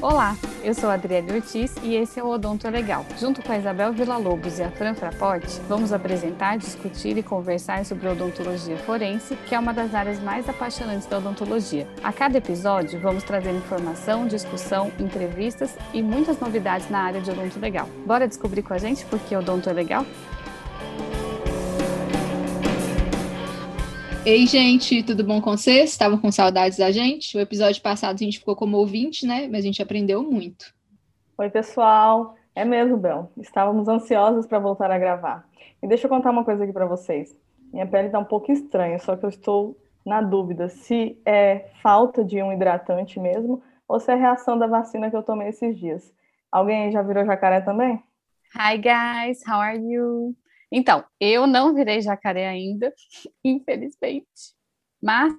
Olá, eu sou a Adriele Ortiz e esse é o Odonto Legal. Junto com a Isabel Villa-Lobos e a Fran Fraporte, vamos apresentar, discutir e conversar sobre odontologia forense, que é uma das áreas mais apaixonantes da odontologia. A cada episódio, vamos trazer informação, discussão, entrevistas e muitas novidades na área de odonto legal. Bora descobrir com a gente por que odonto é legal? Ei, gente, tudo bom com vocês? Estavam com saudades da gente? O episódio passado a gente ficou como ouvinte, né? Mas a gente aprendeu muito. Oi, pessoal. É mesmo, Bel. Estávamos ansiosos para voltar a gravar. E deixa eu contar uma coisa aqui para vocês. Minha pele está um pouco estranha, só que eu estou na dúvida se é falta de um hidratante mesmo ou se é reação da vacina que eu tomei esses dias. Alguém já virou jacaré também? Hi guys, how are you? Então, eu não virei jacaré ainda, infelizmente. Mas,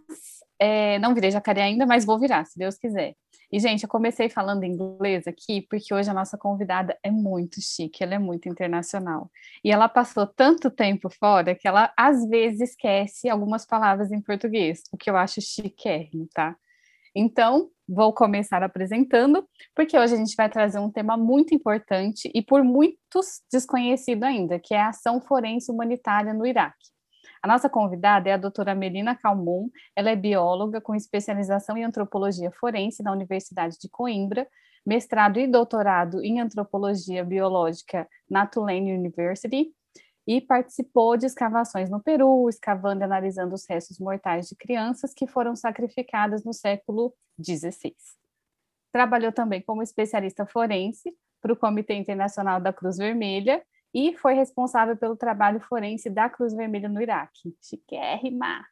é, não virei jacaré ainda, mas vou virar, se Deus quiser. E, gente, eu comecei falando inglês aqui porque hoje a nossa convidada é muito chique, ela é muito internacional. E ela passou tanto tempo fora que ela, às vezes, esquece algumas palavras em português, o que eu acho chiquérrimo, tá? Então, vou começar apresentando, porque hoje a gente vai trazer um tema muito importante e por muitos desconhecido ainda, que é a ação forense humanitária no Iraque. A nossa convidada é a doutora Melina Calmon, ela é bióloga com especialização em antropologia forense na Universidade de Coimbra, mestrado e doutorado em antropologia biológica na Tulane University e participou de escavações no Peru, escavando e analisando os restos mortais de crianças que foram sacrificadas no século XVI. Trabalhou também como especialista forense para o Comitê Internacional da Cruz Vermelha e foi responsável pelo trabalho forense da Cruz Vermelha no Iraque. Chiquérrima!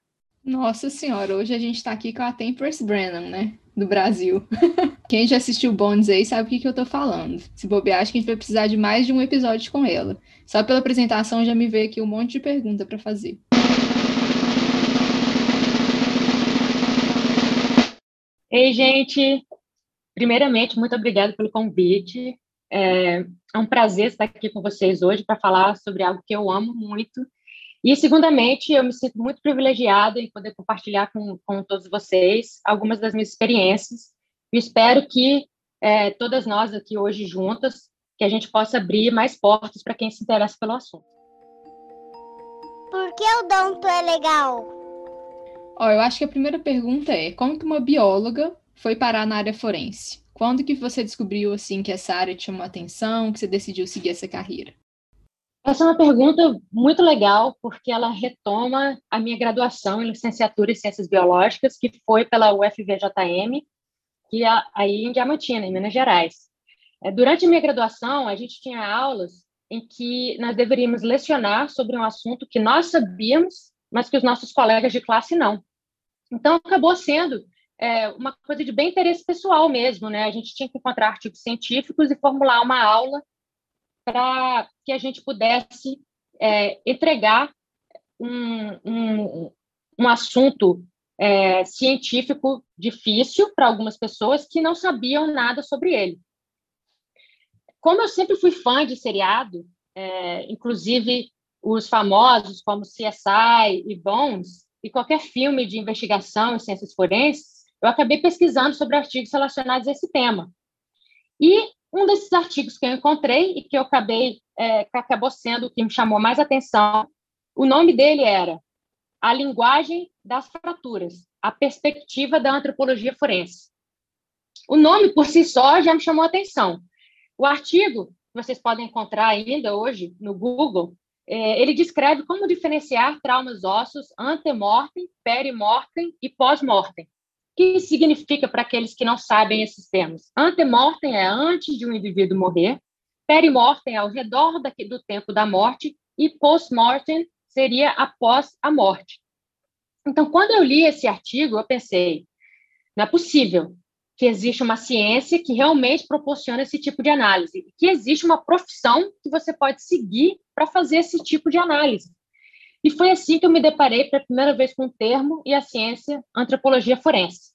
Nossa senhora, hoje a gente está aqui com a Tempers Brennan, né? Do Brasil. Quem já assistiu Bones aí sabe o que, que eu tô falando. Se bobear, acho que a gente vai precisar de mais de um episódio com ela. Só pela apresentação já me veio aqui um monte de pergunta para fazer. Ei, gente! Primeiramente, muito obrigada pelo convite. É, é um prazer estar aqui com vocês hoje para falar sobre algo que eu amo muito e, segundamente, eu me sinto muito privilegiada em poder compartilhar com, com todos vocês algumas das minhas experiências. E espero que é, todas nós aqui hoje juntas, que a gente possa abrir mais portas para quem se interessa pelo assunto. Por que o Donto é legal? Ó, eu acho que a primeira pergunta é, como que uma bióloga foi parar na área forense? Quando que você descobriu, assim, que essa área te chamou atenção, que você decidiu seguir essa carreira? Essa é uma pergunta muito legal, porque ela retoma a minha graduação em licenciatura em Ciências Biológicas, que foi pela UFVJM, que é aí em Diamantina, em Minas Gerais. É, durante a minha graduação, a gente tinha aulas em que nós deveríamos lecionar sobre um assunto que nós sabíamos, mas que os nossos colegas de classe não. Então, acabou sendo é, uma coisa de bem interesse pessoal mesmo, né? A gente tinha que encontrar artigos científicos e formular uma aula para que a gente pudesse é, entregar um, um, um assunto é, científico difícil para algumas pessoas que não sabiam nada sobre ele. Como eu sempre fui fã de seriado, é, inclusive os famosos como CSI e Bones, e qualquer filme de investigação em ciências forenses, eu acabei pesquisando sobre artigos relacionados a esse tema. E um desses artigos que eu encontrei e que eu acabei, é, que acabou sendo o que me chamou mais atenção, o nome dele era A Linguagem das Fraturas, a Perspectiva da Antropologia Forense. O nome, por si só, já me chamou atenção. O artigo, que vocês podem encontrar ainda hoje no Google, é, ele descreve como diferenciar traumas ósseos antemortem, perimortem e pós-mortem que significa para aqueles que não sabem esses termos? Antemortem é antes de um indivíduo morrer, perimortem é ao redor do tempo da morte e postmortem seria após a morte. Então, quando eu li esse artigo, eu pensei, não é possível que existe uma ciência que realmente proporciona esse tipo de análise, que existe uma profissão que você pode seguir para fazer esse tipo de análise. E foi assim que eu me deparei pela primeira vez com o termo e a ciência antropologia forense.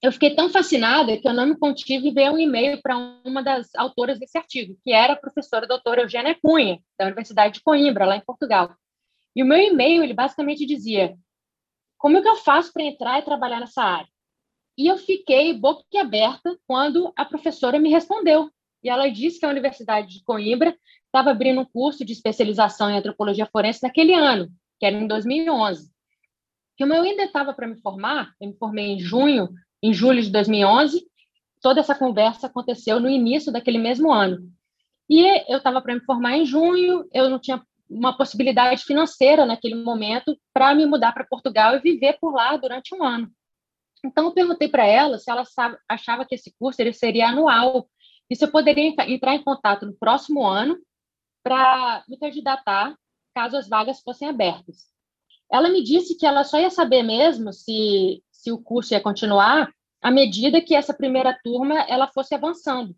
Eu fiquei tão fascinada que eu não me contive ver um e-mail para uma das autoras desse artigo, que era a professora doutora Eugênia Cunha, da Universidade de Coimbra, lá em Portugal. E o meu e-mail, ele basicamente dizia: como é que eu faço para entrar e trabalhar nessa área? E eu fiquei boquiaberta quando a professora me respondeu. E ela disse que a Universidade de Coimbra estava abrindo um curso de especialização em antropologia forense naquele ano, que era em 2011. Como eu ainda estava para me formar, eu me formei em junho, em julho de 2011, toda essa conversa aconteceu no início daquele mesmo ano. E eu estava para me formar em junho, eu não tinha uma possibilidade financeira naquele momento para me mudar para Portugal e viver por lá durante um ano. Então, eu perguntei para ela se ela achava que esse curso ele seria anual e se eu poderia entrar em contato no próximo ano para me candidatar caso as vagas fossem abertas. Ela me disse que ela só ia saber mesmo se, se o curso ia continuar à medida que essa primeira turma ela fosse avançando.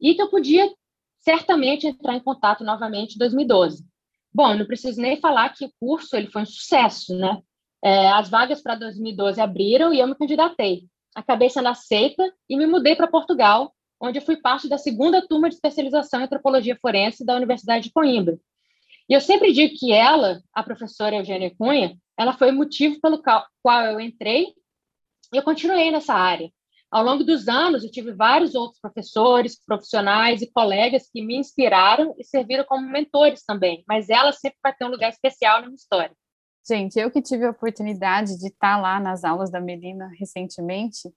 E que eu podia certamente entrar em contato novamente em 2012. Bom, não preciso nem falar que o curso ele foi um sucesso, né? É, as vagas para 2012 abriram e eu me candidatei. Acabei sendo aceita e me mudei para Portugal, onde eu fui parte da segunda turma de especialização em antropologia forense da Universidade de Coimbra. E eu sempre digo que ela, a professora Eugênia Cunha, ela foi o motivo pelo qual eu entrei e eu continuei nessa área. Ao longo dos anos, eu tive vários outros professores, profissionais e colegas que me inspiraram e serviram como mentores também, mas ela sempre vai ter um lugar especial na minha história. Gente, eu que tive a oportunidade de estar lá nas aulas da Melina recentemente,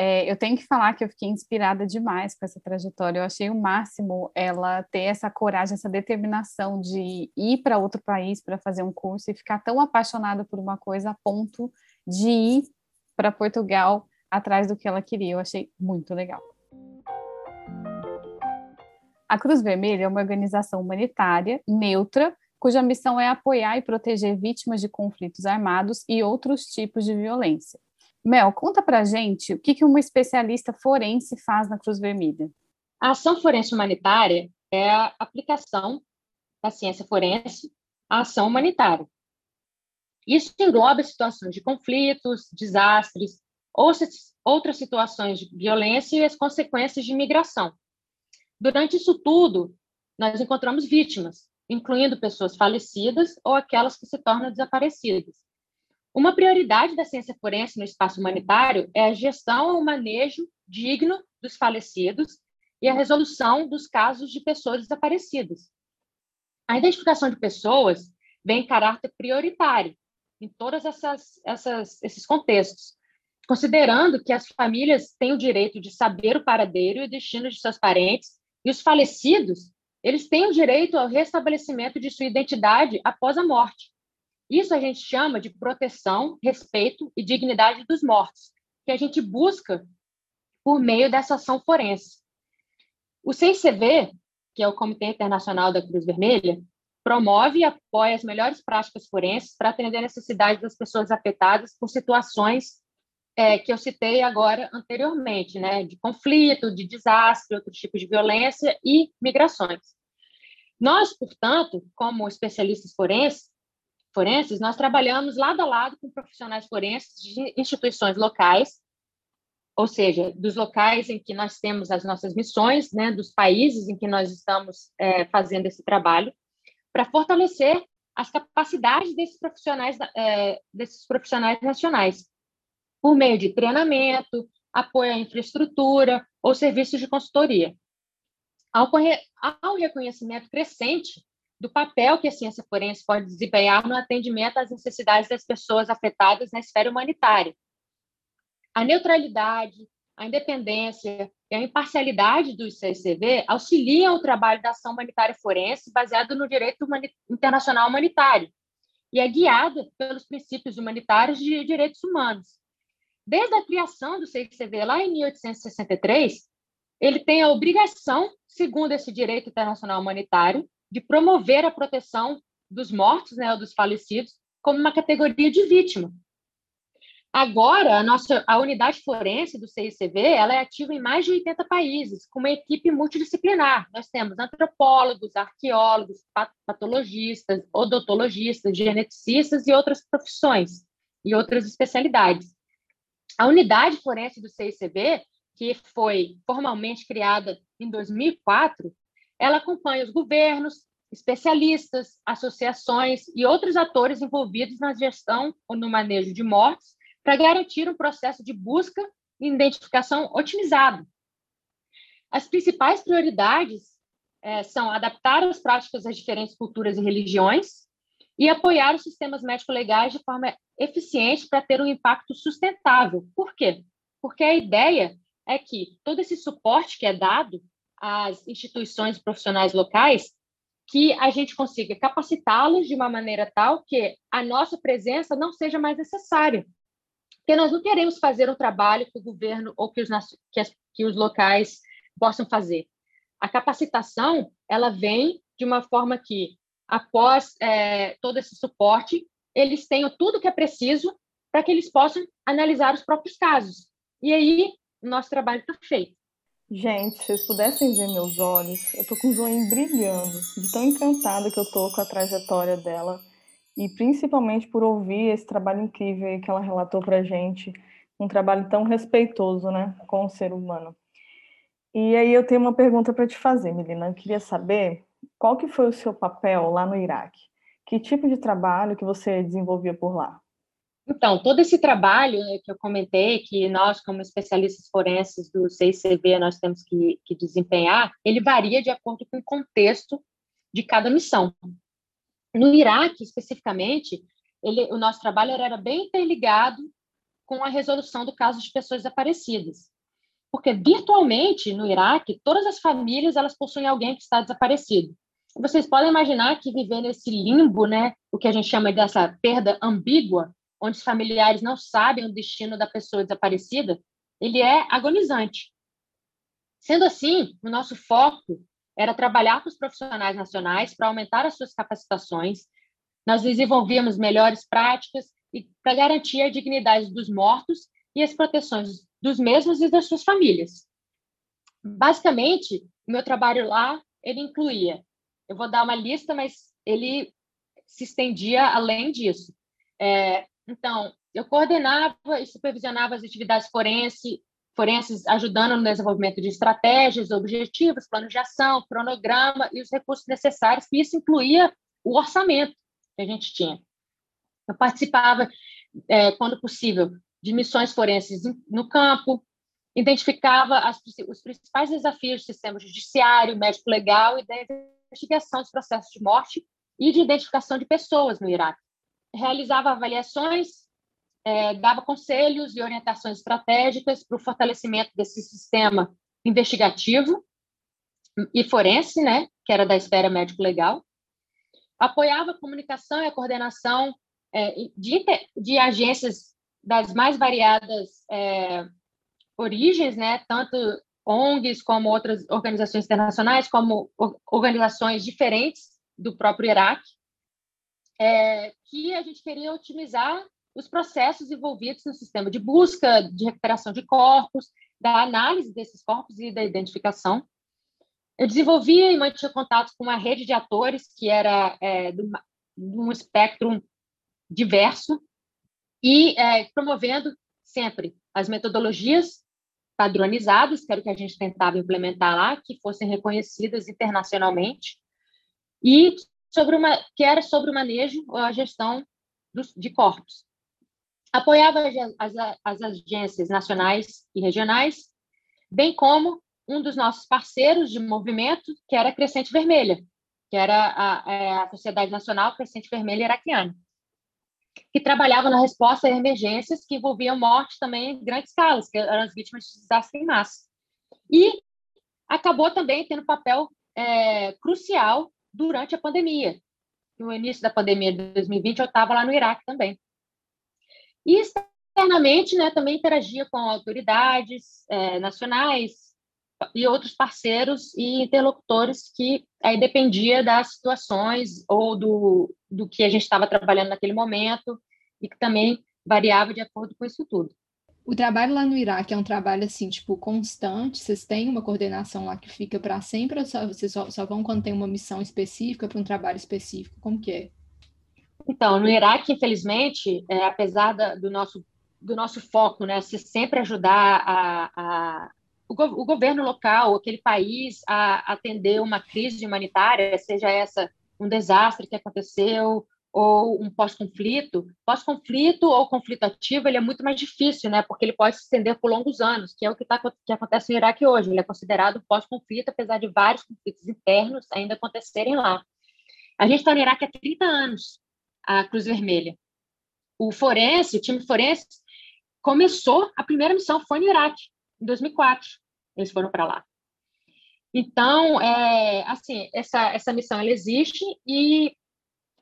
é, eu tenho que falar que eu fiquei inspirada demais com essa trajetória. Eu achei o máximo ela ter essa coragem, essa determinação de ir para outro país para fazer um curso e ficar tão apaixonada por uma coisa a ponto de ir para Portugal atrás do que ela queria. Eu achei muito legal. A Cruz Vermelha é uma organização humanitária neutra cuja missão é apoiar e proteger vítimas de conflitos armados e outros tipos de violência. Mel, conta pra gente o que, que uma especialista forense faz na Cruz Vermelha. A ação forense humanitária é a aplicação da ciência forense à ação humanitária. Isso engloba situações de conflitos, desastres, ou outras situações de violência e as consequências de imigração. Durante isso tudo, nós encontramos vítimas, incluindo pessoas falecidas ou aquelas que se tornam desaparecidas. Uma prioridade da ciência forense no espaço humanitário é a gestão e o manejo digno dos falecidos e a resolução dos casos de pessoas desaparecidas. A identificação de pessoas vem em caráter prioritário em todos esses contextos, considerando que as famílias têm o direito de saber o paradeiro e o destino de seus parentes, e os falecidos eles têm o direito ao restabelecimento de sua identidade após a morte. Isso a gente chama de proteção, respeito e dignidade dos mortos, que a gente busca por meio dessa ação forense. O CICV, que é o Comitê Internacional da Cruz Vermelha, promove e apoia as melhores práticas forenses para atender a necessidade das pessoas afetadas por situações é, que eu citei agora anteriormente, né, de conflito, de desastre, outros tipos de violência e migrações. Nós, portanto, como especialistas forenses, forenses, nós trabalhamos lado a lado com profissionais forenses de instituições locais, ou seja, dos locais em que nós temos as nossas missões, né, dos países em que nós estamos é, fazendo esse trabalho, para fortalecer as capacidades desses profissionais, é, desses profissionais nacionais por meio de treinamento, apoio à infraestrutura ou serviços de consultoria. Ao, ao reconhecimento crescente do papel que a ciência forense pode desempenhar no atendimento às necessidades das pessoas afetadas na esfera humanitária. A neutralidade, a independência e a imparcialidade do CICV auxiliam o trabalho da ação humanitária forense baseado no direito internacional humanitário e é guiada pelos princípios humanitários de direitos humanos. Desde a criação do CICV lá em 1863, ele tem a obrigação, segundo esse direito internacional humanitário, de promover a proteção dos mortos, né, dos falecidos, como uma categoria de vítima. Agora, a nossa a unidade forense do CICV, ela é ativa em mais de 80 países, com uma equipe multidisciplinar. Nós temos antropólogos, arqueólogos, patologistas, odontologistas, geneticistas e outras profissões e outras especialidades. A unidade forense do CICB, que foi formalmente criada em 2004, ela acompanha os governos, especialistas, associações e outros atores envolvidos na gestão ou no manejo de mortes para garantir um processo de busca identificação otimizado. As principais prioridades é, são adaptar as práticas às diferentes culturas e religiões e apoiar os sistemas médico-legais de forma eficiente para ter um impacto sustentável. Por quê? Porque a ideia é que todo esse suporte que é dado às instituições profissionais locais, que a gente consiga capacitá-los de uma maneira tal que a nossa presença não seja mais necessária. Porque nós não queremos fazer um trabalho que o governo ou que os, que, as, que os locais possam fazer. A capacitação, ela vem de uma forma que, após é, todo esse suporte, eles tenham tudo que é preciso para que eles possam analisar os próprios casos. E aí, o nosso trabalho está feito. Gente, se vocês pudessem ver meus olhos, eu tô com o zoinho brilhando, de tão encantada que eu tô com a trajetória dela e principalmente por ouvir esse trabalho incrível que ela relatou pra gente, um trabalho tão respeitoso, né, com o ser humano. E aí eu tenho uma pergunta para te fazer, Melina. Eu queria saber qual que foi o seu papel lá no Iraque? Que tipo de trabalho que você desenvolvia por lá? Então, todo esse trabalho né, que eu comentei, que nós, como especialistas forenses do CICV, nós temos que, que desempenhar, ele varia de acordo com o contexto de cada missão. No Iraque, especificamente, ele, o nosso trabalho era bem interligado com a resolução do caso de pessoas desaparecidas porque virtualmente no Iraque todas as famílias elas possuem alguém que está desaparecido. Vocês podem imaginar que viver nesse limbo, né, o que a gente chama dessa perda ambígua, onde os familiares não sabem o destino da pessoa desaparecida, ele é agonizante. Sendo assim, o nosso foco era trabalhar com os profissionais nacionais para aumentar as suas capacitações. Nós desenvolvíamos melhores práticas e para garantir a dignidade dos mortos e as proteções dos mesmos e das suas famílias. Basicamente, meu trabalho lá, ele incluía, eu vou dar uma lista, mas ele se estendia além disso. É, então, eu coordenava e supervisionava as atividades forense, forenses, ajudando no desenvolvimento de estratégias, objetivos, plano de ação, cronograma e os recursos necessários, que isso incluía o orçamento que a gente tinha. Eu participava, é, quando possível, de missões forenses no campo, identificava as, os principais desafios do sistema judiciário, médico-legal e da investigação dos processos de morte e de identificação de pessoas no Iraque. Realizava avaliações, é, dava conselhos e orientações estratégicas para o fortalecimento desse sistema investigativo e forense, né, que era da esfera médico-legal. Apoiava a comunicação e a coordenação é, de, de agências das mais variadas é, origens, né? Tanto ONGs como outras organizações internacionais, como organizações diferentes do próprio Iraque, é, que a gente queria otimizar os processos envolvidos no sistema de busca, de recuperação de corpos, da análise desses corpos e da identificação. Eu desenvolvia e mantinha contato com uma rede de atores que era é, de, um espectro diverso, e é, promovendo sempre as metodologias padronizadas, que era o que a gente tentava implementar lá, que fossem reconhecidas internacionalmente, e sobre uma, que era sobre o manejo ou a gestão dos, de corpos. Apoiava as, as agências nacionais e regionais, bem como um dos nossos parceiros de movimento, que era a Crescente Vermelha, que era a, é, a Sociedade Nacional Crescente Vermelha Iraquiana que trabalhava na resposta a emergências que envolviam morte também em grandes escalas, que eram as vítimas de desastre em massa. E acabou também tendo papel é, crucial durante a pandemia. No início da pandemia de 2020, eu estava lá no Iraque também. E externamente, né, também interagia com autoridades é, nacionais, e outros parceiros e interlocutores que aí dependia das situações ou do, do que a gente estava trabalhando naquele momento e que também variava de acordo com isso tudo. O trabalho lá no Iraque é um trabalho assim, tipo, constante? Vocês têm uma coordenação lá que fica para sempre ou só, vocês só, só, vão quando tem uma missão específica para um trabalho específico? Como que é? Então, no Iraque, infelizmente, é, apesar da, do, nosso, do nosso foco, né, se sempre ajudar a, a o, go o governo local, aquele país, a atender uma crise humanitária, seja essa um desastre que aconteceu ou um pós-conflito. Pós-conflito ou conflito ativo, ele é muito mais difícil, né? Porque ele pode se estender por longos anos, que é o que, tá, que acontece no Iraque hoje. Ele é considerado pós-conflito, apesar de vários conflitos internos ainda acontecerem lá. A gente está no Iraque há 30 anos, a Cruz Vermelha. O forense, o time forense, começou, a primeira missão foi no Iraque, em 2004. Eles foram para lá. Então, é, assim, essa, essa missão ela existe e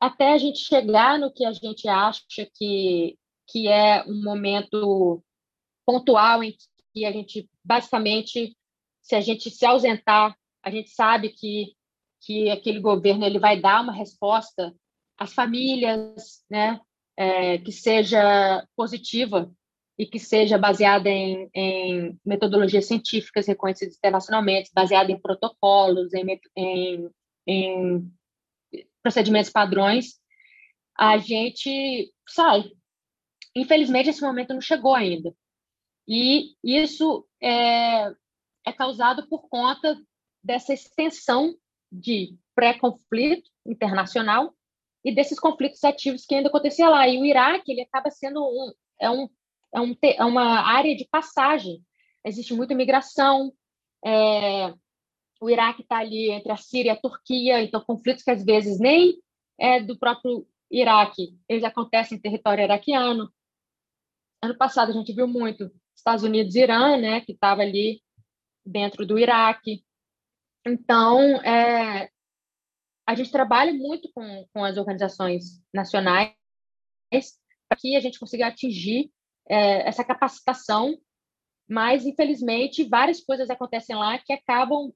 até a gente chegar no que a gente acha que, que é um momento pontual em que a gente, basicamente, se a gente se ausentar, a gente sabe que, que aquele governo ele vai dar uma resposta às famílias, né, é, que seja positiva e que seja baseada em, em, metodologias científicas reconhecidas internacionalmente, baseada em protocolos, em, em, em procedimentos padrões, a gente sai. Infelizmente, esse momento não chegou ainda. E isso é, é causado por conta dessa extensão de pré-conflito internacional e desses conflitos ativos que ainda acontecia lá. E o Iraque ele acaba sendo um, é, um, é, um, é uma área de passagem. Existe muita migração. É, o Iraque está ali entre a Síria e a Turquia, então conflitos que às vezes nem é do próprio Iraque, eles acontecem em território iraquiano. Ano passado a gente viu muito Estados Unidos e Irã, né, que estava ali dentro do Iraque. Então, é, a gente trabalha muito com, com as organizações nacionais para que a gente consiga atingir é, essa capacitação, mas, infelizmente, várias coisas acontecem lá que acabam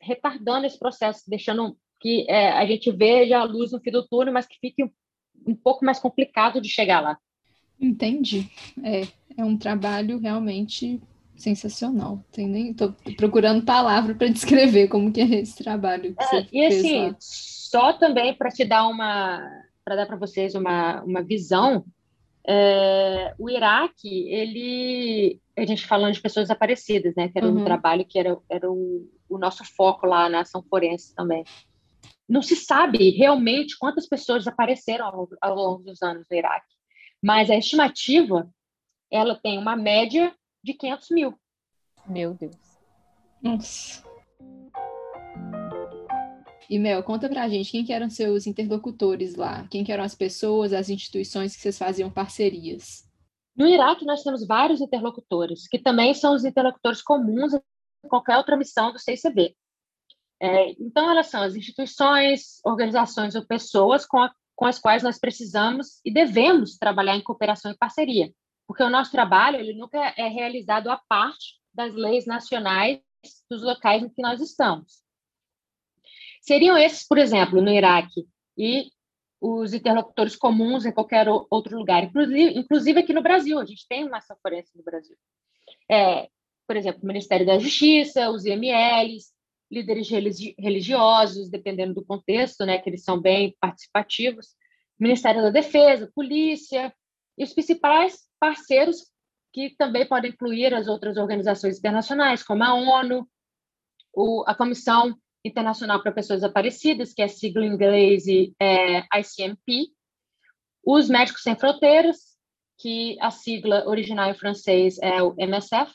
retardando esse processo, deixando que é, a gente veja a luz no fim do túnel, mas que fique um, um pouco mais complicado de chegar lá. Entendi. É, é um trabalho realmente sensacional. Tem nem tô procurando palavra para descrever como que é esse trabalho. É, e assim, lá. só também para te dar uma, para dar para vocês uma, uma visão, é, o Iraque, ele, a gente falando de pessoas desaparecidas, né? Que era uhum. um trabalho que era, era o, o nosso foco lá na ação forense também. Não se sabe realmente quantas pessoas desapareceram ao, ao longo dos anos no Iraque, mas a estimativa ela tem uma média de 500 mil. Meu Deus. Nossa. E Mel, conta pra gente quem que eram seus interlocutores lá, quem que eram as pessoas, as instituições que vocês faziam parcerias. No Iraque nós temos vários interlocutores, que também são os interlocutores comuns qualquer outra missão do CICB. É, então elas são as instituições, organizações ou pessoas com, a, com as quais nós precisamos e devemos trabalhar em cooperação e parceria porque o nosso trabalho ele nunca é realizado à parte das leis nacionais dos locais em que nós estamos. Seriam esses, por exemplo, no Iraque e os interlocutores comuns em qualquer outro lugar, inclusive, aqui no Brasil, a gente tem uma ação forense no Brasil. É, por exemplo, o Ministério da Justiça, os IMLs, líderes religiosos, dependendo do contexto, né, que eles são bem participativos, Ministério da Defesa, Polícia, e os principais parceiros que também podem incluir as outras organizações internacionais, como a ONU, o, a Comissão Internacional para Pessoas Desaparecidas, que é sigla em inglês é ICMP, os Médicos Sem Fronteiras, que a sigla original em francês é o MSF,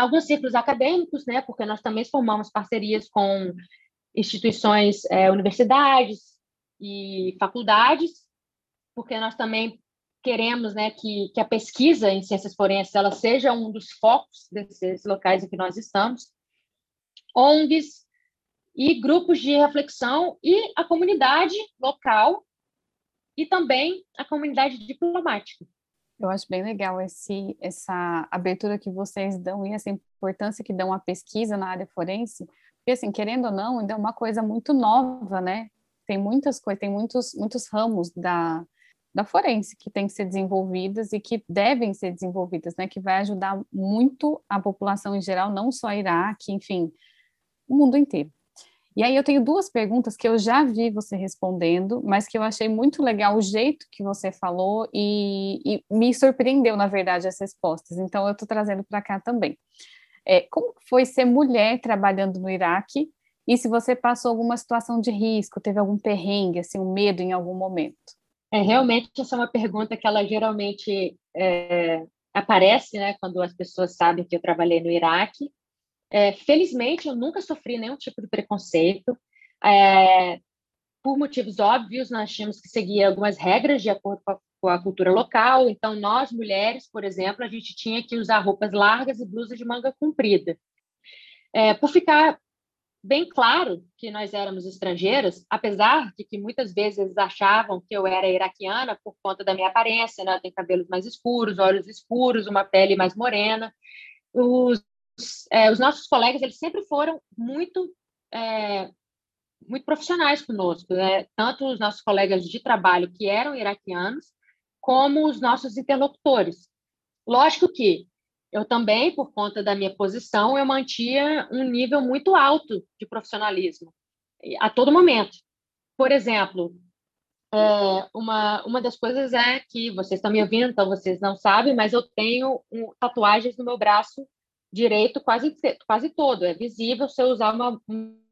alguns círculos acadêmicos, né, porque nós também formamos parcerias com instituições, é, universidades e faculdades, porque nós também queremos né, que, que a pesquisa em ciências forenses ela seja um dos focos desses locais em que nós estamos, ONGs e grupos de reflexão e a comunidade local e também a comunidade diplomática. Eu acho bem legal esse, essa abertura que vocês dão e essa importância que dão à pesquisa na área forense, porque assim, querendo ou não, ainda é uma coisa muito nova, né? Tem muitas coisas, tem muitos, muitos ramos da, da forense que tem que ser desenvolvidas e que devem ser desenvolvidas, né, que vai ajudar muito a população em geral, não só Iraque, enfim, o mundo inteiro. E aí eu tenho duas perguntas que eu já vi você respondendo, mas que eu achei muito legal o jeito que você falou e, e me surpreendeu, na verdade, as respostas. Então eu estou trazendo para cá também. É, como foi ser mulher trabalhando no Iraque e se você passou alguma situação de risco, teve algum perrengue, assim, um medo em algum momento. É, realmente essa é uma pergunta que ela geralmente é, aparece, né, quando as pessoas sabem que eu trabalhei no Iraque. É, felizmente, eu nunca sofri nenhum tipo de preconceito. É, por motivos óbvios, nós tínhamos que seguir algumas regras de acordo com a, com a, cultura local. Então, nós, mulheres, por exemplo, a gente tinha que usar roupas largas e blusas de manga comprida. É, por ficar bem claro que nós éramos estrangeiras, apesar de que muitas vezes eles achavam que eu era iraquiana por conta da minha aparência, né? Eu tenho cabelos mais escuros, olhos escuros, uma pele mais morena. Os, é, os nossos colegas, eles sempre foram muito é, muito profissionais conosco, né? tanto os nossos colegas de trabalho que eram iraquianos, como os nossos interlocutores. Lógico que eu também, por conta da minha posição, eu mantinha um nível muito alto de profissionalismo a todo momento. Por exemplo, é, uma, uma das coisas é que vocês estão me ouvindo, então vocês não sabem, mas eu tenho um, tatuagens no meu braço direito quase, quase todo. É visível se eu usar uma,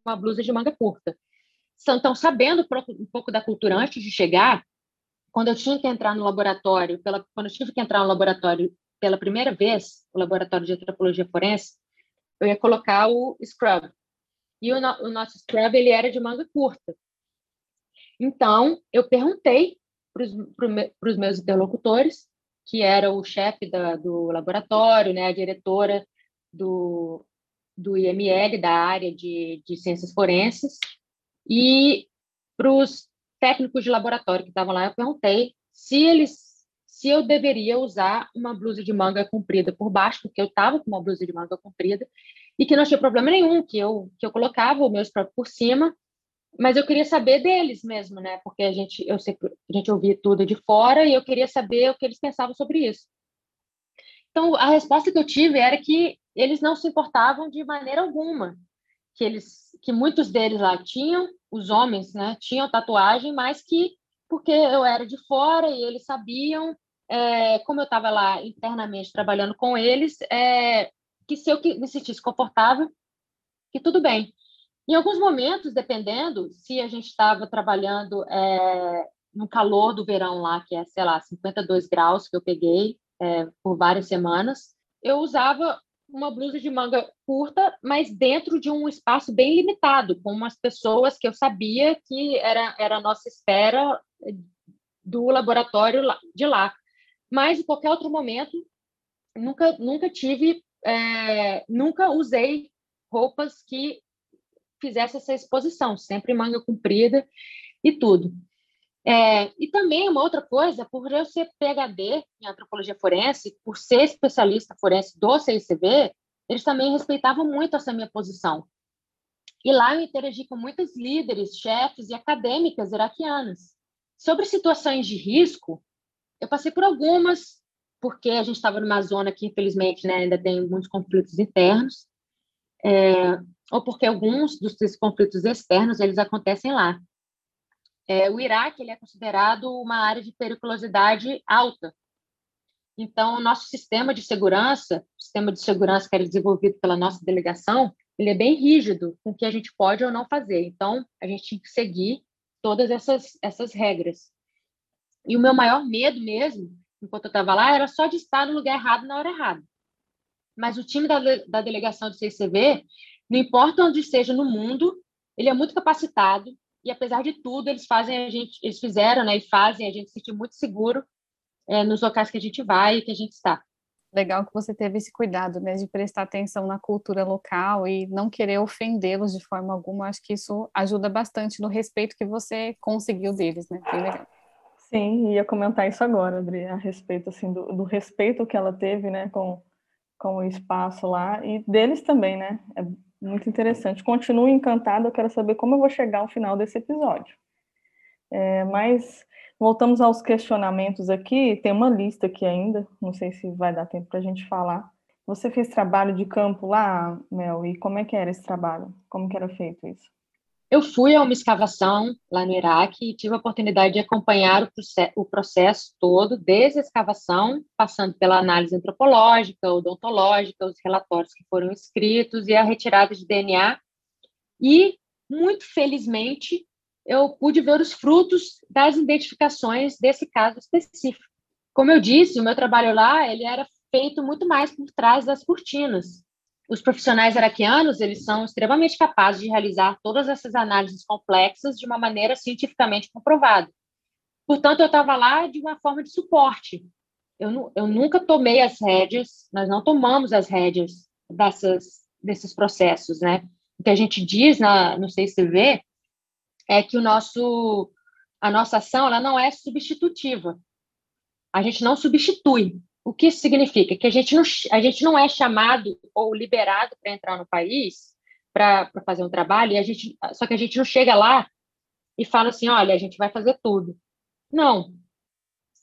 uma blusa de manga curta. Então, sabendo um pouco da cultura antes de chegar, quando eu tinha que entrar no laboratório, pela, quando eu tive que entrar no laboratório pela primeira vez, o laboratório de antropologia forense, eu ia colocar o scrub. E o, no, o nosso scrub ele era de manga curta. Então, eu perguntei para os meus interlocutores, que era o chefe do laboratório, né, a diretora do, do IML, da área de, de ciências forenses, e para os técnicos de laboratório que estavam lá, eu perguntei se eles se eu deveria usar uma blusa de manga comprida por baixo, porque eu estava com uma blusa de manga comprida, e que não tinha problema nenhum, que eu, que eu colocava o meu scrub por cima, mas eu queria saber deles mesmo, né? Porque a gente, eu sei, a gente ouvia tudo de fora e eu queria saber o que eles pensavam sobre isso. Então, a resposta que eu tive era que eles não se importavam de maneira alguma, que eles, que muitos deles lá tinham, os homens, né, tinham tatuagem, mas que porque eu era de fora e eles sabiam, é, como eu estava lá internamente trabalhando com eles, é, que se eu me sentisse confortável, que tudo bem. Em alguns momentos, dependendo, se a gente estava trabalhando é, no calor do verão lá, que é, sei lá, 52 graus que eu peguei é, por várias semanas, eu usava uma blusa de manga curta, mas dentro de um espaço bem limitado, com umas pessoas que eu sabia que era, era a nossa espera do laboratório de lá. Mas em qualquer outro momento, nunca, nunca tive, é, nunca usei roupas que fizesse essa exposição, sempre manga comprida e tudo. É, e também uma outra coisa, por eu ser PhD em antropologia forense, por ser especialista forense do CICV, eles também respeitavam muito essa minha posição. E lá eu interagi com muitos líderes, chefes e acadêmicas iraquianas. Sobre situações de risco, eu passei por algumas, porque a gente estava numa zona que, infelizmente, né, ainda tem muitos conflitos internos, é, ou porque alguns dos conflitos externos eles acontecem lá. É, o Iraque ele é considerado uma área de periculosidade alta. Então, o nosso sistema de segurança, o sistema de segurança que era desenvolvido pela nossa delegação, ele é bem rígido com o que a gente pode ou não fazer. Então, a gente tinha que seguir todas essas, essas regras. E o meu maior medo mesmo, enquanto eu estava lá, era só de estar no lugar errado na hora errada. Mas o time da, da delegação do CICV, não importa onde seja no mundo, ele é muito capacitado, e apesar de tudo, eles fazem a gente, eles fizeram, né, e fazem a gente se sentir muito seguro é, nos locais que a gente vai e que a gente está. Legal que você teve esse cuidado, né, de prestar atenção na cultura local e não querer ofendê-los de forma alguma. Acho que isso ajuda bastante no respeito que você conseguiu deles, né? Bem legal. Sim, ia comentar isso agora, Adri, a respeito assim do, do respeito que ela teve, né, com com o espaço lá e deles também, né? É muito interessante. Continuo encantada, eu quero saber como eu vou chegar ao final desse episódio. É, mas voltamos aos questionamentos aqui, tem uma lista aqui ainda, não sei se vai dar tempo para a gente falar. Você fez trabalho de campo lá, Mel, e como é que era esse trabalho? Como que era feito isso? Eu fui a uma escavação lá no Iraque e tive a oportunidade de acompanhar o processo todo, desde a escavação, passando pela análise antropológica, odontológica, os relatórios que foram escritos e a retirada de DNA. E muito felizmente, eu pude ver os frutos das identificações desse caso específico. Como eu disse, o meu trabalho lá ele era feito muito mais por trás das cortinas. Os profissionais araquianos eles são extremamente capazes de realizar todas essas análises complexas de uma maneira cientificamente comprovada. Portanto, eu estava lá de uma forma de suporte. Eu, eu nunca tomei as rédeas, nós não tomamos as rédeas dessas, desses processos, né? O que a gente diz na, no CICV é que o nosso, a nossa ação ela não é substitutiva. A gente não substitui. O que isso significa? Que a gente não, a gente não é chamado ou liberado para entrar no país para fazer um trabalho, e a gente, só que a gente não chega lá e fala assim: olha, a gente vai fazer tudo. Não.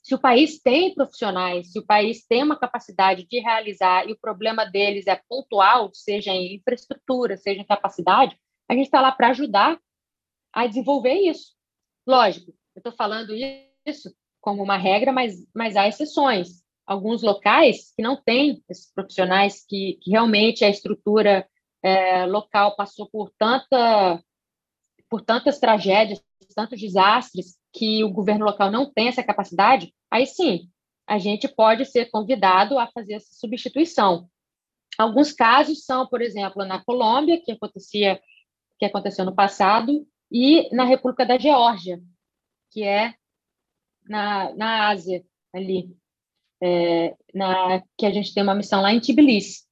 Se o país tem profissionais, se o país tem uma capacidade de realizar e o problema deles é pontual, seja em infraestrutura, seja em capacidade, a gente está lá para ajudar a desenvolver isso. Lógico, eu estou falando isso como uma regra, mas, mas há exceções. Alguns locais que não têm esses profissionais, que, que realmente a estrutura é, local passou por, tanta, por tantas tragédias, tantos desastres, que o governo local não tem essa capacidade, aí sim, a gente pode ser convidado a fazer essa substituição. Alguns casos são, por exemplo, na Colômbia, que acontecia que aconteceu no passado, e na República da Geórgia, que é na, na Ásia, ali, é, na, que a gente tem uma missão lá em Tbilisi.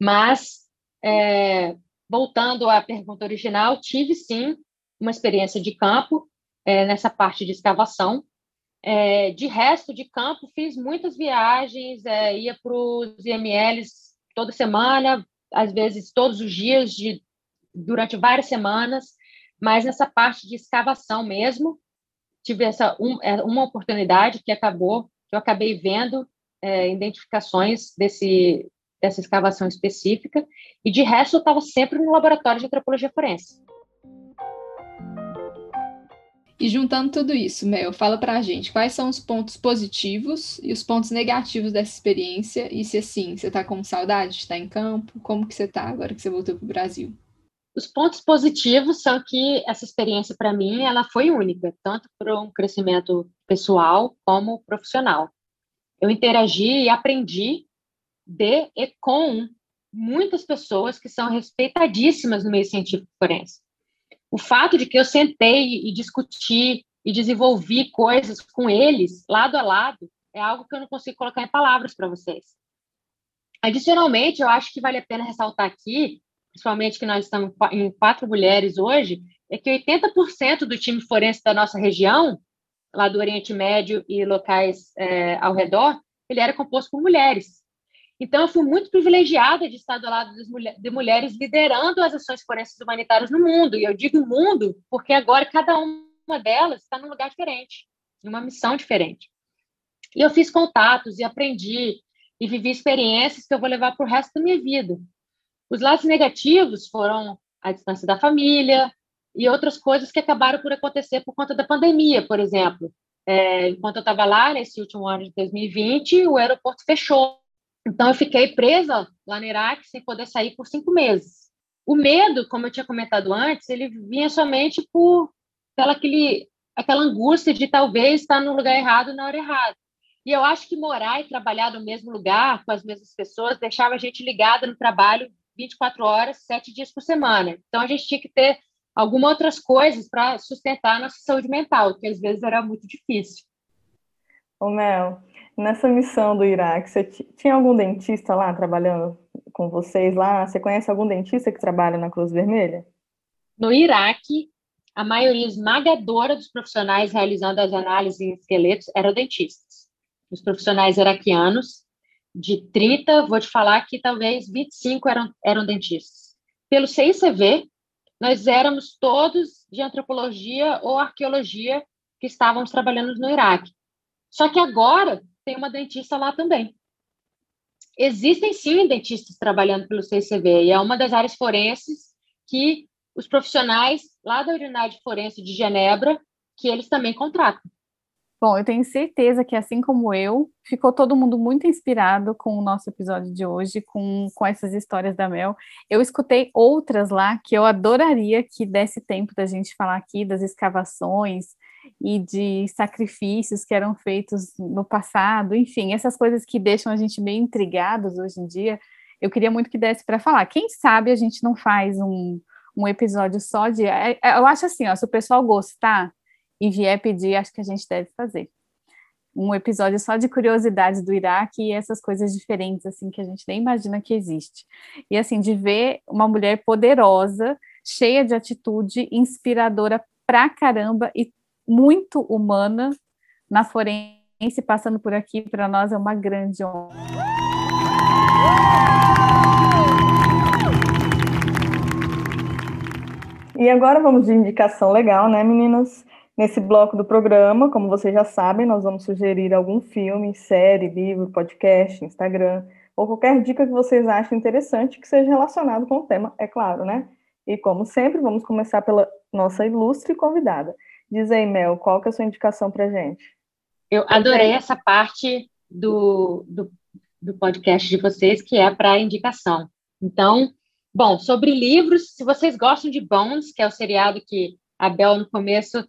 Mas, é, voltando à pergunta original, tive sim uma experiência de campo é, nessa parte de escavação. É, de resto de campo, fiz muitas viagens, é, ia para os IMLs toda semana, às vezes todos os dias, de, durante várias semanas, mas nessa parte de escavação mesmo, tive essa um, é, uma oportunidade que acabou, que eu acabei vendo é, identificações desse, dessa escavação específica, e de resto eu estava sempre no laboratório de antropologia forense. E juntando tudo isso, Mel, fala pra gente quais são os pontos positivos e os pontos negativos dessa experiência, e se assim, você tá com saudade de estar em campo, como que você tá agora que você voltou pro Brasil? Os pontos positivos são que essa experiência, para mim, ela foi única, tanto para um crescimento pessoal como profissional. Eu interagi e aprendi de e com muitas pessoas que são respeitadíssimas no meio científico forense. O fato de que eu sentei e discuti e desenvolvi coisas com eles, lado a lado, é algo que eu não consigo colocar em palavras para vocês. Adicionalmente, eu acho que vale a pena ressaltar aqui principalmente que nós estamos em quatro mulheres hoje, é que 80% do time forense da nossa região, lá do Oriente Médio e locais é, ao redor, ele era composto por mulheres. Então, eu fui muito privilegiada de estar do lado de mulheres liderando as ações forenses humanitárias no mundo. E eu digo mundo porque agora cada uma delas está num lugar diferente, numa missão diferente. E eu fiz contatos e aprendi e vivi experiências que eu vou levar para o resto da minha vida. Os lados negativos foram a distância da família e outras coisas que acabaram por acontecer por conta da pandemia, por exemplo. É, enquanto eu estava lá, nesse último ano de 2020, o aeroporto fechou. Então, eu fiquei presa lá no Iraque sem poder sair por cinco meses. O medo, como eu tinha comentado antes, ele vinha somente por pela aquele, aquela angústia de talvez estar no lugar errado na hora errada. E eu acho que morar e trabalhar no mesmo lugar, com as mesmas pessoas, deixava a gente ligada no trabalho 24 horas, sete dias por semana. Então, a gente tinha que ter algumas outras coisas para sustentar a nossa saúde mental, que às vezes era muito difícil. Ô Mel, nessa missão do Iraque, você tinha algum dentista lá trabalhando com vocês lá? Você conhece algum dentista que trabalha na Cruz Vermelha? No Iraque, a maioria esmagadora dos profissionais realizando as análises em esqueletos eram dentistas. Os profissionais iraquianos de 30, vou te falar que talvez 25 eram, eram dentistas. Pelo CICV, nós éramos todos de antropologia ou arqueologia que estávamos trabalhando no Iraque. Só que agora tem uma dentista lá também. Existem sim dentistas trabalhando pelo CICV, e é uma das áreas forenses que os profissionais lá da Unidade Forense de Genebra, que eles também contratam. Bom, eu tenho certeza que, assim como eu, ficou todo mundo muito inspirado com o nosso episódio de hoje, com, com essas histórias da Mel. Eu escutei outras lá que eu adoraria que desse tempo da gente falar aqui, das escavações e de sacrifícios que eram feitos no passado, enfim, essas coisas que deixam a gente meio intrigados hoje em dia. Eu queria muito que desse para falar. Quem sabe a gente não faz um, um episódio só de. É, é, eu acho assim, ó, se o pessoal gostar e vier pedir, acho que a gente deve fazer um episódio só de curiosidades do Iraque e essas coisas diferentes assim que a gente nem imagina que existe. E assim, de ver uma mulher poderosa, cheia de atitude, inspiradora pra caramba e muito humana na forense passando por aqui para nós é uma grande honra. E agora vamos de indicação legal, né, meninas? Nesse bloco do programa, como vocês já sabem, nós vamos sugerir algum filme, série, livro, podcast, Instagram, ou qualquer dica que vocês achem interessante que seja relacionado com o tema, é claro, né? E como sempre, vamos começar pela nossa ilustre convidada. Diz aí, Mel, qual que é a sua indicação para gente? Eu adorei essa parte do, do, do podcast de vocês, que é para indicação. Então, bom, sobre livros, se vocês gostam de Bones, que é o seriado que a Bel no começo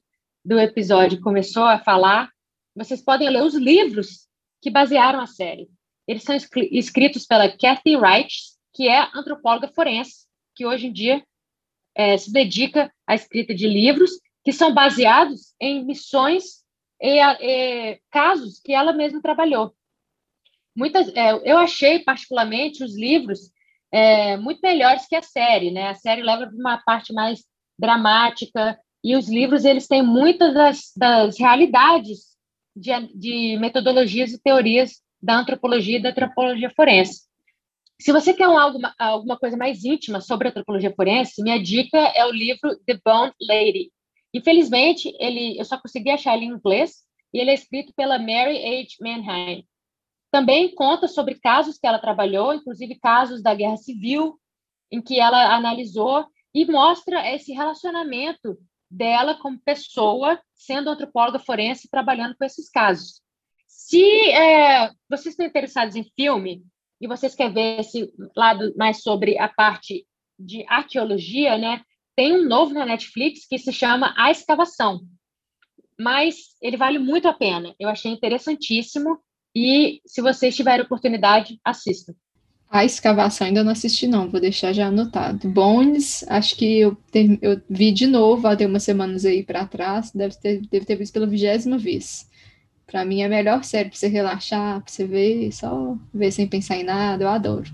do episódio começou a falar, vocês podem ler os livros que basearam a série. Eles são escritos pela Kathy Wright, que é antropóloga forense, que hoje em dia é, se dedica à escrita de livros que são baseados em missões e, e casos que ela mesma trabalhou. Muitas, é, eu achei particularmente os livros é, muito melhores que a série, né? A série leva uma parte mais dramática, e os livros eles têm muitas das, das realidades de, de, metodologias e teorias da antropologia e da antropologia forense. Se você quer um, alguma, alguma coisa mais íntima sobre a antropologia forense, minha dica é o livro The Bone Lady. Infelizmente, ele, eu só consegui achar ele em inglês, e ele é escrito pela Mary H. Manheim. Também conta sobre casos que ela trabalhou, inclusive casos da Guerra Civil, em que ela analisou e mostra esse relacionamento dela como pessoa, sendo antropóloga forense, trabalhando com esses casos. Se é, vocês estão interessados em filme e vocês querem ver esse lado mais sobre a parte de arqueologia, né? Tem um novo na Netflix que se chama A Escavação. Mas ele vale muito a pena. Eu achei interessantíssimo e se vocês tiverem oportunidade, assistam. A escavação ainda não assisti, não, vou deixar já anotado. Bones, acho que eu, eu vi de novo há umas semanas aí para trás, deve ter, deve ter visto pela vigésima vez. Para mim é a melhor série para você relaxar, para você ver, só ver sem pensar em nada, eu adoro.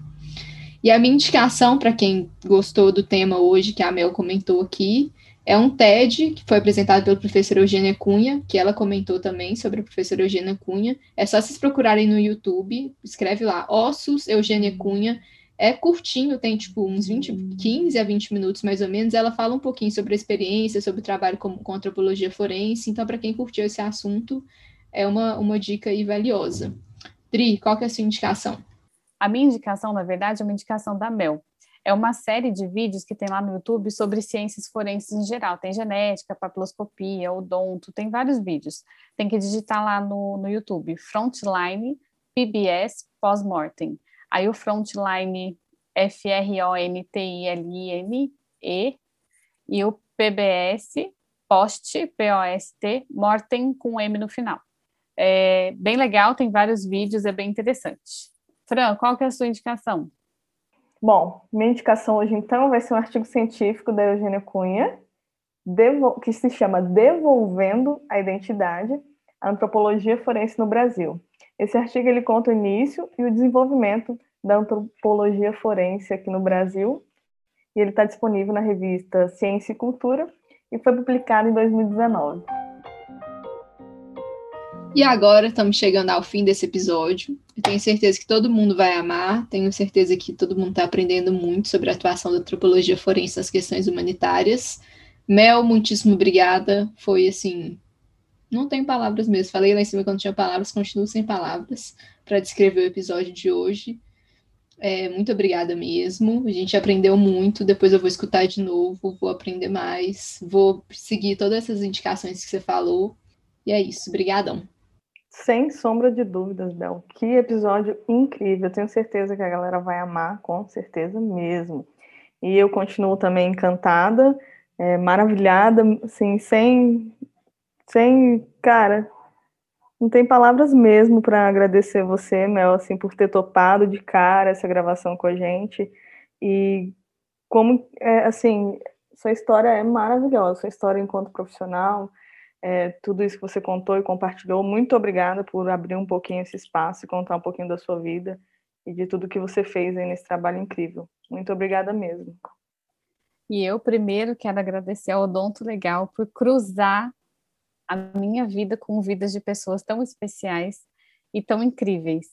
E a minha indicação para quem gostou do tema hoje, que a Mel comentou aqui, é um TED que foi apresentado pela professora Eugênia Cunha, que ela comentou também sobre a professora Eugênia Cunha. É só vocês procurarem no YouTube, escreve lá, Ossos Eugênia Cunha. É curtinho, tem tipo uns 20, 15 a 20 minutos mais ou menos. Ela fala um pouquinho sobre a experiência, sobre o trabalho com, com antropologia forense. Então, para quem curtiu esse assunto, é uma, uma dica aí valiosa. Dri, qual que é a sua indicação? A minha indicação, na verdade, é uma indicação da Mel é uma série de vídeos que tem lá no YouTube sobre ciências forenses em geral. Tem genética, papiloscopia, odonto, tem vários vídeos. Tem que digitar lá no, no YouTube, Frontline PBS Postmortem. Aí o Frontline F-R-O-N-T-I-L-I-N-E e o PBS Post, P-O-S-T, Mortem com M no final. É bem legal, tem vários vídeos, é bem interessante. Fran, qual que é a sua indicação? Bom, minha indicação hoje então vai ser um artigo científico da Eugênia Cunha, que se chama Devolvendo a Identidade, a Antropologia Forense no Brasil. Esse artigo ele conta o início e o desenvolvimento da antropologia forense aqui no Brasil, e ele está disponível na revista Ciência e Cultura e foi publicado em 2019. E agora estamos chegando ao fim desse episódio. Eu tenho certeza que todo mundo vai amar, tenho certeza que todo mundo está aprendendo muito sobre a atuação da antropologia forense nas questões humanitárias. Mel, muitíssimo obrigada. Foi assim. Não tenho palavras mesmo. Falei lá em cima que não tinha palavras, continuo sem palavras para descrever o episódio de hoje. É, muito obrigada mesmo. A gente aprendeu muito. Depois eu vou escutar de novo, vou aprender mais, vou seguir todas essas indicações que você falou E é isso, brigadão. Sem sombra de dúvidas, Bel. Que episódio incrível. Tenho certeza que a galera vai amar, com certeza mesmo. E eu continuo também encantada, é, maravilhada, assim, sem, sem, cara, não tem palavras mesmo para agradecer você, Mel, assim, por ter topado de cara essa gravação com a gente. E como, é, assim, sua história é maravilhosa, sua história enquanto profissional, é, tudo isso que você contou e compartilhou. Muito obrigada por abrir um pouquinho esse espaço e contar um pouquinho da sua vida e de tudo que você fez aí nesse trabalho incrível. Muito obrigada mesmo. E eu primeiro quero agradecer ao Odonto Legal por cruzar a minha vida com vidas de pessoas tão especiais e tão incríveis.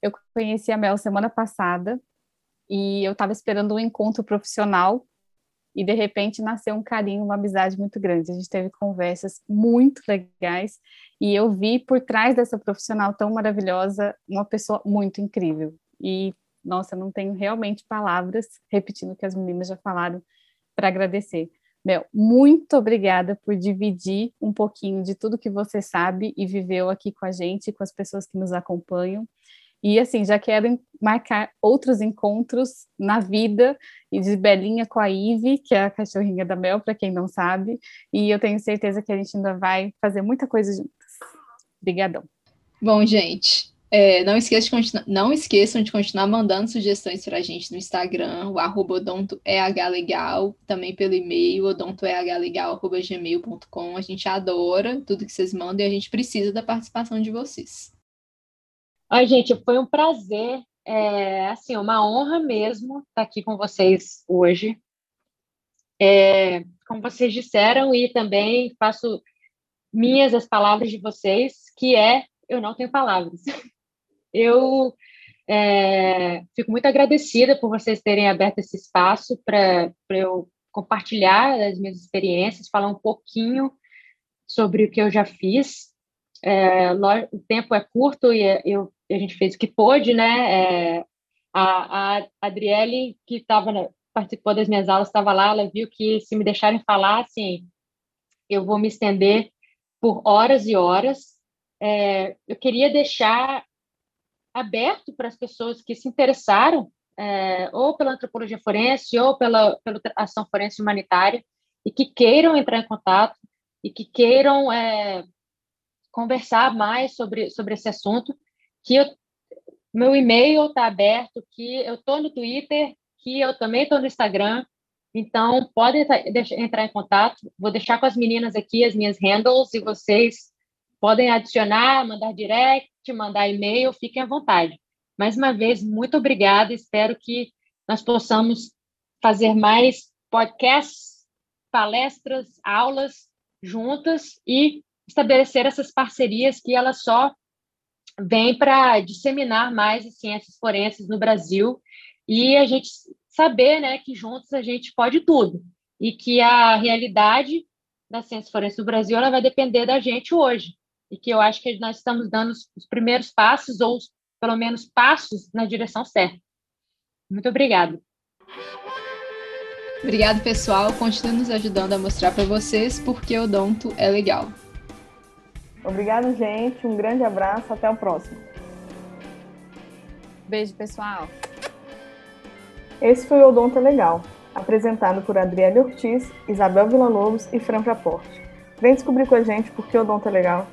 Eu conheci a Mel semana passada e eu estava esperando um encontro profissional e de repente nasceu um carinho, uma amizade muito grande. A gente teve conversas muito legais e eu vi por trás dessa profissional tão maravilhosa uma pessoa muito incrível. E nossa, não tenho realmente palavras, repetindo o que as meninas já falaram, para agradecer. Mel, muito obrigada por dividir um pouquinho de tudo que você sabe e viveu aqui com a gente, com as pessoas que nos acompanham. E assim, já quero marcar outros encontros na vida, e de Belinha com a Ive, que é a cachorrinha da Mel, para quem não sabe, e eu tenho certeza que a gente ainda vai fazer muita coisa juntas. Obrigadão. Bom, gente, é, não, esqueça de não esqueçam de continuar mandando sugestões para a gente no Instagram, o arroba odontoehlegal, também pelo e-mail, odontoehlegal.gmail.com. A gente adora tudo que vocês mandam e a gente precisa da participação de vocês. Ai, gente, foi um prazer, é, assim, uma honra mesmo estar aqui com vocês hoje. É, como vocês disseram, e também faço minhas as palavras de vocês, que é eu não tenho palavras. Eu é, fico muito agradecida por vocês terem aberto esse espaço para eu compartilhar as minhas experiências, falar um pouquinho sobre o que eu já fiz. É, o tempo é curto e é, eu, a gente fez o que pôde, né? É, a, a Adriele, que estava participou das minhas aulas, estava lá, ela viu que se me deixarem falar, assim, eu vou me estender por horas e horas. É, eu queria deixar aberto para as pessoas que se interessaram é, ou pela antropologia forense ou pela, pela ação forense humanitária e que queiram entrar em contato e que queiram é, conversar mais sobre, sobre esse assunto, que eu, meu e-mail está aberto, que eu estou no Twitter, que eu também estou no Instagram, então podem entrar em contato. Vou deixar com as meninas aqui as minhas handles e vocês podem adicionar, mandar direct, mandar e-mail, fiquem à vontade. Mais uma vez, muito obrigada. Espero que nós possamos fazer mais podcasts, palestras, aulas juntas e estabelecer essas parcerias que elas só vêm para disseminar mais as ciências forenses no Brasil e a gente saber né, que juntos a gente pode tudo e que a realidade da ciência forense no Brasil ela vai depender da gente hoje e que eu acho que nós estamos dando os primeiros passos, ou pelo menos passos, na direção certa. Muito obrigada. Obrigado, pessoal. Continue nos ajudando a mostrar para vocês porque o Odonto é legal. Obrigado, gente. Um grande abraço. Até o próximo. Beijo, pessoal. Esse foi o Odonto Legal, apresentado por Adriele Ortiz, Isabel Villa-Lobos e Fran Praporte. Vem descobrir com a gente porque o Odonto é legal.